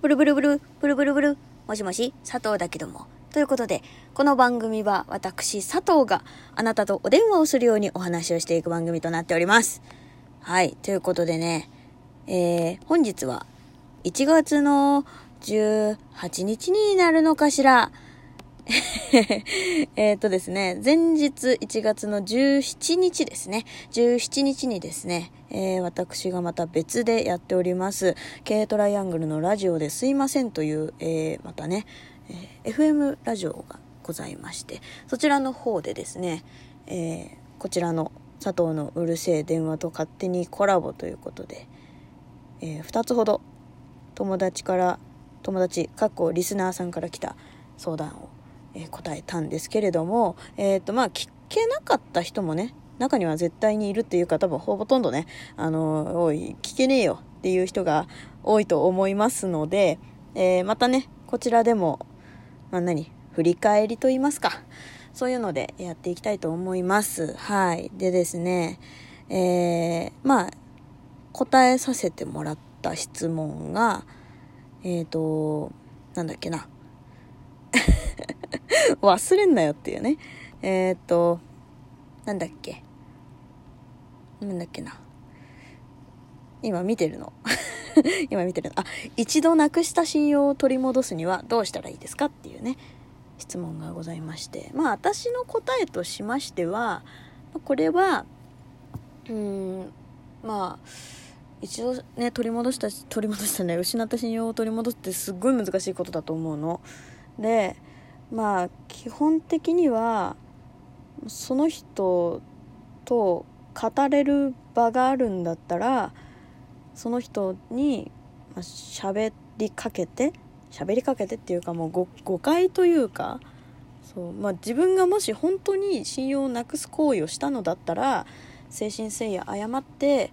ブルブルブル、ブルブルブル、もしもし、佐藤だけども。ということで、この番組は私、佐藤があなたとお電話をするようにお話をしていく番組となっております。はい、ということでね、えー、本日は1月の18日になるのかしら。えっとですね、前日1月の17日ですね。17日にですね、えー、私がまた別でやっております、K トライアングルのラジオですいませんという、えー、またね、えー FM ラジオがございまして、そちらの方でですね、えーこちらの佐藤のうるせえ電話と勝手にコラボということで、え2つほど友達から友達かっこリスナーさんから来た相談を、えー答えたんですけれどもえっ、とまあ聞けなかった人もね中には絶対にいるっていうか多分ほとんどねあのおい聞けねえよっていう人が多いと思いますので、えーまたねこちらでも、まあ、何振り返りと言いますかそういうのでやっていきたいと思います。はい。でですねえーまあ答えさせてもらった質問がえっ、となんだっけな。忘れんなよっていうね。えっ、となんだっけ。なんだっけな。今見てるの。今見てるの。あ一度なくした信用を取り戻すにはどうしたらいいですかっていうね。質問がございまして。まあ私の答えとしましてはこれはうーんまあ一度ね取り戻した取り戻したね失った信用を取り戻すってすっごい難しいことだと思うの。でまあ基本的にはその人と語れる場があるんだったらその人にまあ喋りかけて喋りかけてっていうかもう誤誤解というかそう、まあ、自分がもし本当に信用をなくす行為をしたのだったら誠心誠意謝って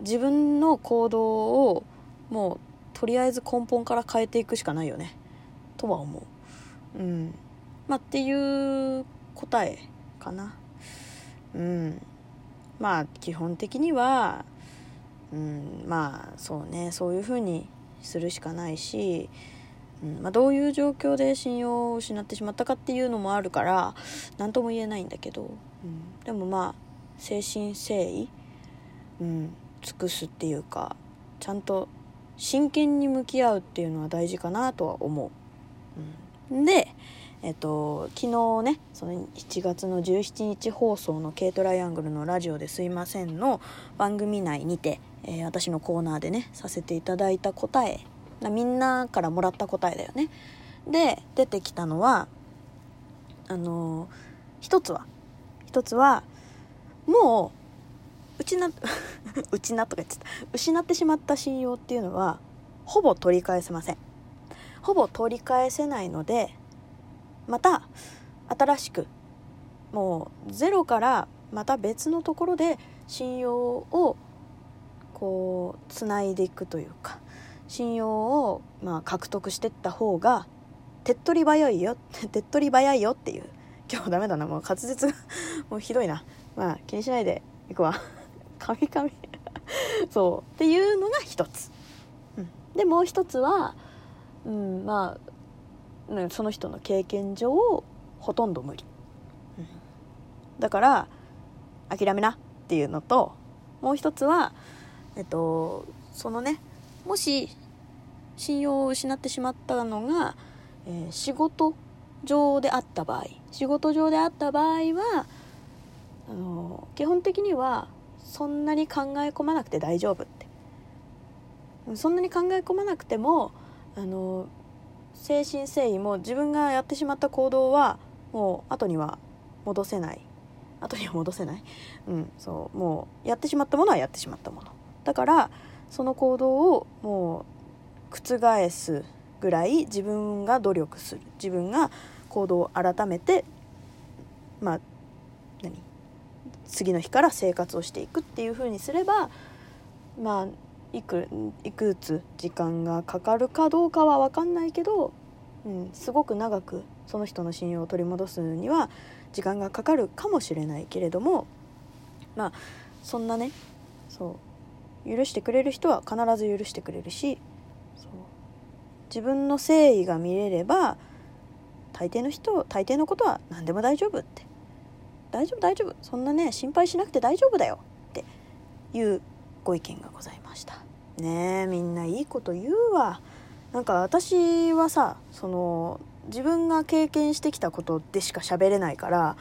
自分の行動をもうとりあえず根本から変えていくしかないよね。とは思う。うん。まあっていう答えかな。うん。まあ基本的にはうん。まあそうね。そういうふうにするしかないし、うん。まあ、どういう状況で信用を失ってしまったかっていうのもあるから何とも言えないんだけど、うん、でもまあ誠心誠意、うん、尽くすっていうかちゃんと真剣に向き合うっていうのは大事かなとは思う。うん、でえっと、昨日ねその7月の17日放送の「K トライアングルのラジオですいません」の番組内にて、えー私のコーナーでねさせていただいた答え。みんなからもらった答えだよね。で出てきたのはあのー一つは。一つはもう失っ失っとか言ってた。失ってしまった信用っていうのはほぼ取り返せません。ほぼ取り返せないのでまた新しくもうゼロからまた別のところで信用をこうつないでいくというか信用をまあ獲得していった方が手っ取り早いよ 手っ取り早いよっていう今日ダメだなもう滑舌が もうひどいな。まあ気にしないでいくわ。カミカミそう。っていうのが一つ、うん、でもう一つは、うん、まあねその人の経験上ほとんど無理、うん。だから諦めなっていうのともう一つはえっとそのねもし信用を失ってしまったのが、えー仕事上であった場合。仕事上であった場合はあの基本的にはそんなに考え込まなくて大丈夫って。そんなに考え込まなくてもあの精神誠意も自分がやってしまった行動はもう後には戻せない。後には戻せない、うん、そう。もうやってしまったものはやってしまったもの。だからその行動をもう覆すぐらい自分が努力する。自分が行動を改めてまあ何？次の日から生活をしていくっていう風にすればまあいくいくつ時間がかかるかどうかは分かんないけど、うん、すごく長くその人の信用を取り戻すには時間がかかるかもしれないけれどもまあそんなねそう許してくれる人は必ず許してくれるし自分の誠意が見れれば大抵の人大抵のことは何でも大丈夫って。大丈夫大丈夫。そんなね心配しなくて大丈夫だよっていうご意見がございました。ねえみんないいこと言うわ。なんか私はさその自分が経験してきたことでしか喋れないから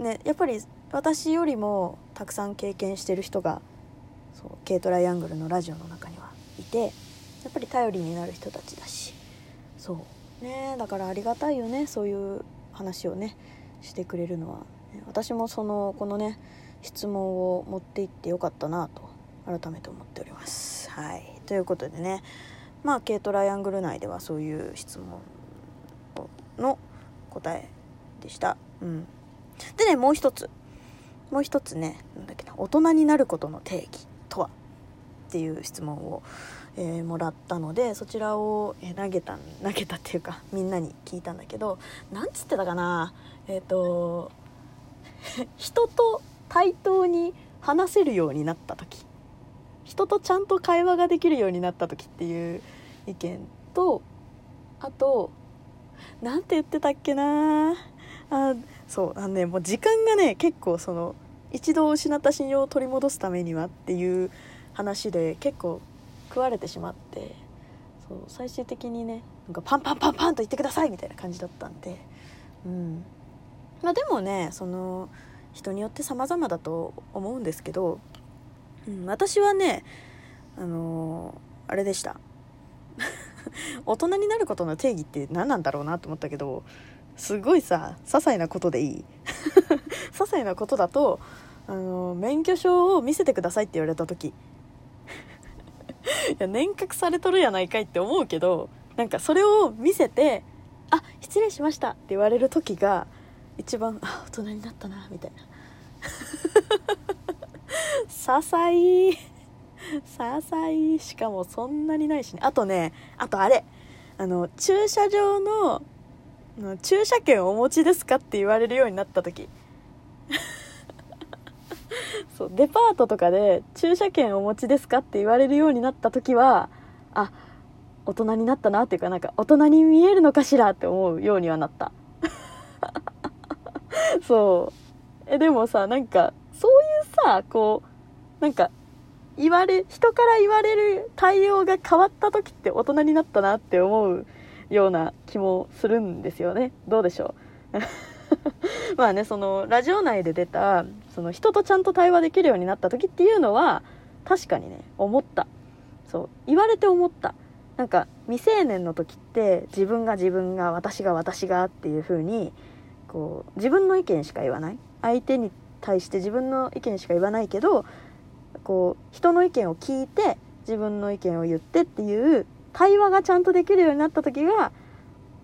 ねやっぱり私よりもたくさん経験してる人がそう軽トライアングルのラジオの中にはいてやっぱり頼りになる人たちだし。そう。ねだからありがたいよねそういう話をねしてくれるのは、ね、私もそのこのね質問を持っていってよかったなと改めて思っております。はいということでねまあ軽トライアングル内ではそういう質問の答えでした。うん、でねもう一つもう一つねなんだっけな大人になることの定義とはっていう質問を、えー、もらったのでそちらを、えー、投げた投げたっていうかみんなに聞いたんだけどなんつってたかなえっ、ー、と人と対等に話せるようになった時人とちゃんと会話ができるようになった時っていう意見とあと何て言ってたっけなあそうあのねもう時間がね結構その一度失った信用を取り戻すためにはっていう話で結構食われてしまってそう最終的にねなんかパンパンパンパンと言ってくださいみたいな感じだったんでうん。まあでもねその人によって様々だと思うんですけど、うん、私はねあのー、あれでした。大人になることの定義って何なんだろうなと思ったけどすごいさ些細なことでいい。些細なことだとあの免許証を見せてくださいって言われた時。いや年賀されとるやないかいって思うけどなんかそれを見せて「あ失礼しました」って言われる時が一番あ大人になったなみたいな。些細些細しかもそんなにないしね。あとねあとあれ。あの駐車場の駐車券お持ちですかって言われるようになった時。そうデパートとかで駐車券お持ちですかって言われるようになった時はあ大人になったなっていうかなんか大人に見えるのかしらって思うようにはなった。そう。えでもさなんかそういうさこうなんか言われ人から言われる対応が変わった時って大人になったなって思うような気もするんですよね。どうでしょう？まあねそのラジオ内で出たその人とちゃんと対話できるようになった時っていうのは確かにね思った。そう。言われて思った。なんか未成年の時って自分が自分が私が私がっていう風にこう自分の意見しか言わない。相手に対して自分の意見しか言わないけどこう人の意見を聞いて自分の意見を言ってっていう対話がちゃんとできるようになった時が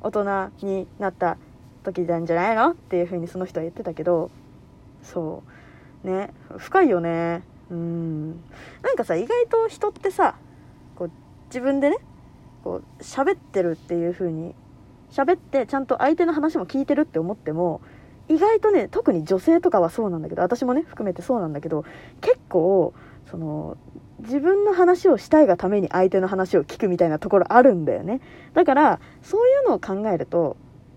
大人になった時なんじゃないのっていうふうにその人は言ってたけどそう。ね。深いよね。うん。なんかさ意外と人ってさこう自分でねこう喋ってるっていう風に喋ってちゃんと相手の話も聞いてるって思っても意外とね特に女性とかはそうなんだけど私もね含めてそうなんだけど結構その自分の話をしたいがために相手の話を聞くみたいなところあるんだよね。だからそういうのを考えると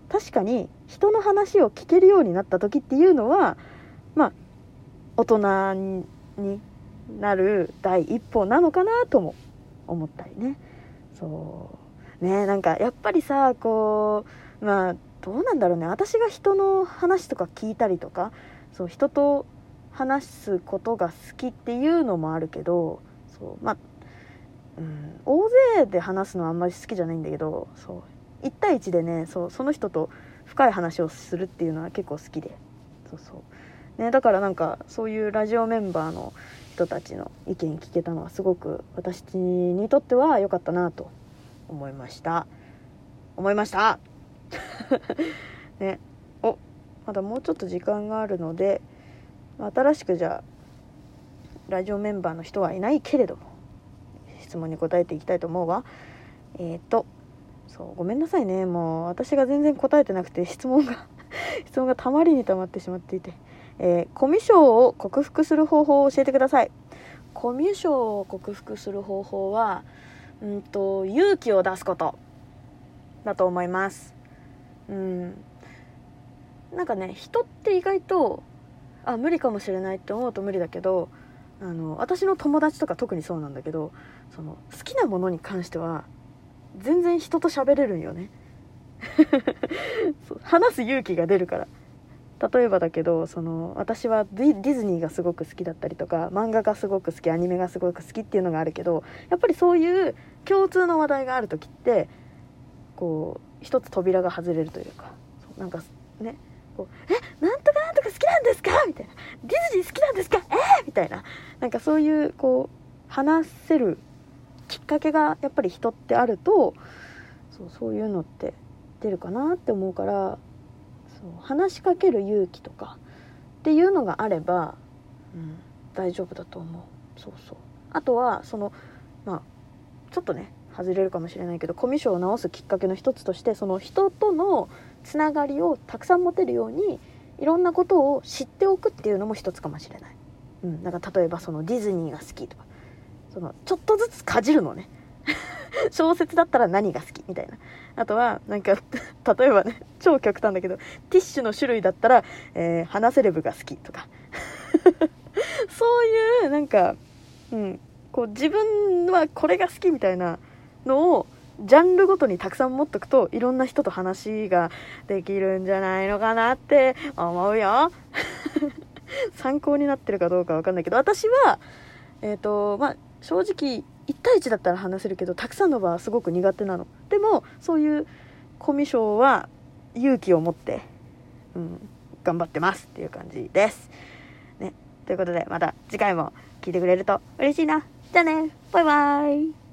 確かに人の話を聞けるようになった時っていうのはまあ大人になる第一歩なのかなとも思ったりね。そう。ねなんかやっぱりさこうまあどうなんだろうね。私が人の話とか聞いたりとかそう人と話すことが好きっていうのもあるけどそうまあ、うん、大勢で話すのはあんまり好きじゃないんだけどそう1対1でねそうその人と深い話をするっていうのは結構好きでそうそう、ね、だからなんかそういうラジオメンバーの人たちの意見聞けたのはすごく私にとっては良かったなと思いました。思いました？ね。おまだもうちょっと時間があるので新しくじゃあラジオメンバーの人はいないけれども質問に答えていきたいと思うわ。えっ、ー、とそうごめんなさいね。もう私が全然答えてなくて質問が 質問がたまりにたまってしまっていて、えー、コミュ障を克服する方法を教えてください。コミュ障を克服する方法はうんと勇気を出すことだと思います。うん。なんかね人って意外とあ無理かもしれないって思うと無理だけどあの私の友達とか特にそうなんだけどその好きなものに関しては全然人と喋れるんよね。話す勇気が出るから。例えばだけどその私はディズニーがすごく好きだったりとか漫画がすごく好きアニメがすごく好きっていうのがあるけどやっぱりそういう共通の話題がある時ってこう一つ扉が外れるというかなんかねこう「えなんとかなんとか好きなんですか?」みたいな「ディズニー好きなんですかえー!」みたいななんかそういうこう話せるきっかけがやっぱり人ってあるとそうそういうのって出るかなって思うからそう話しかける勇気とかっていうのがあれば、うん、大丈夫だと思う。そうそう。あとはそのまあちょっとね外れるかもしれないけどコミュ障を直すきっかけの一つとしてその人とのつながりをたくさん持てるようにいろんなことを知っておくっていうのも一つかもしれない。うん、なんか例えばそのディズニーが好きとかそのちょっとずつかじるのね 小説だったら何が好きみたいな。あとはなんか 例えばね超極端だけどティッシュの種類だったら、えー、花セレブが好きとか。そういうなんか、うん、こう自分はこれが好きみたいなのをジャンルごとにたくさん持っとくといろんな人と話ができるんじゃないのかなって思うよ。参考になってるかどうかわかんないけど私はえっ、ー、とまあ正直1対1だったら話せるけどたくさんの場はすごく苦手なの。でもそういうコミュ障は勇気を持って、うん、頑張ってますっていう感じです、ね、ということでまた次回も聞いてくれると嬉しいな。じゃあね。バイバイ。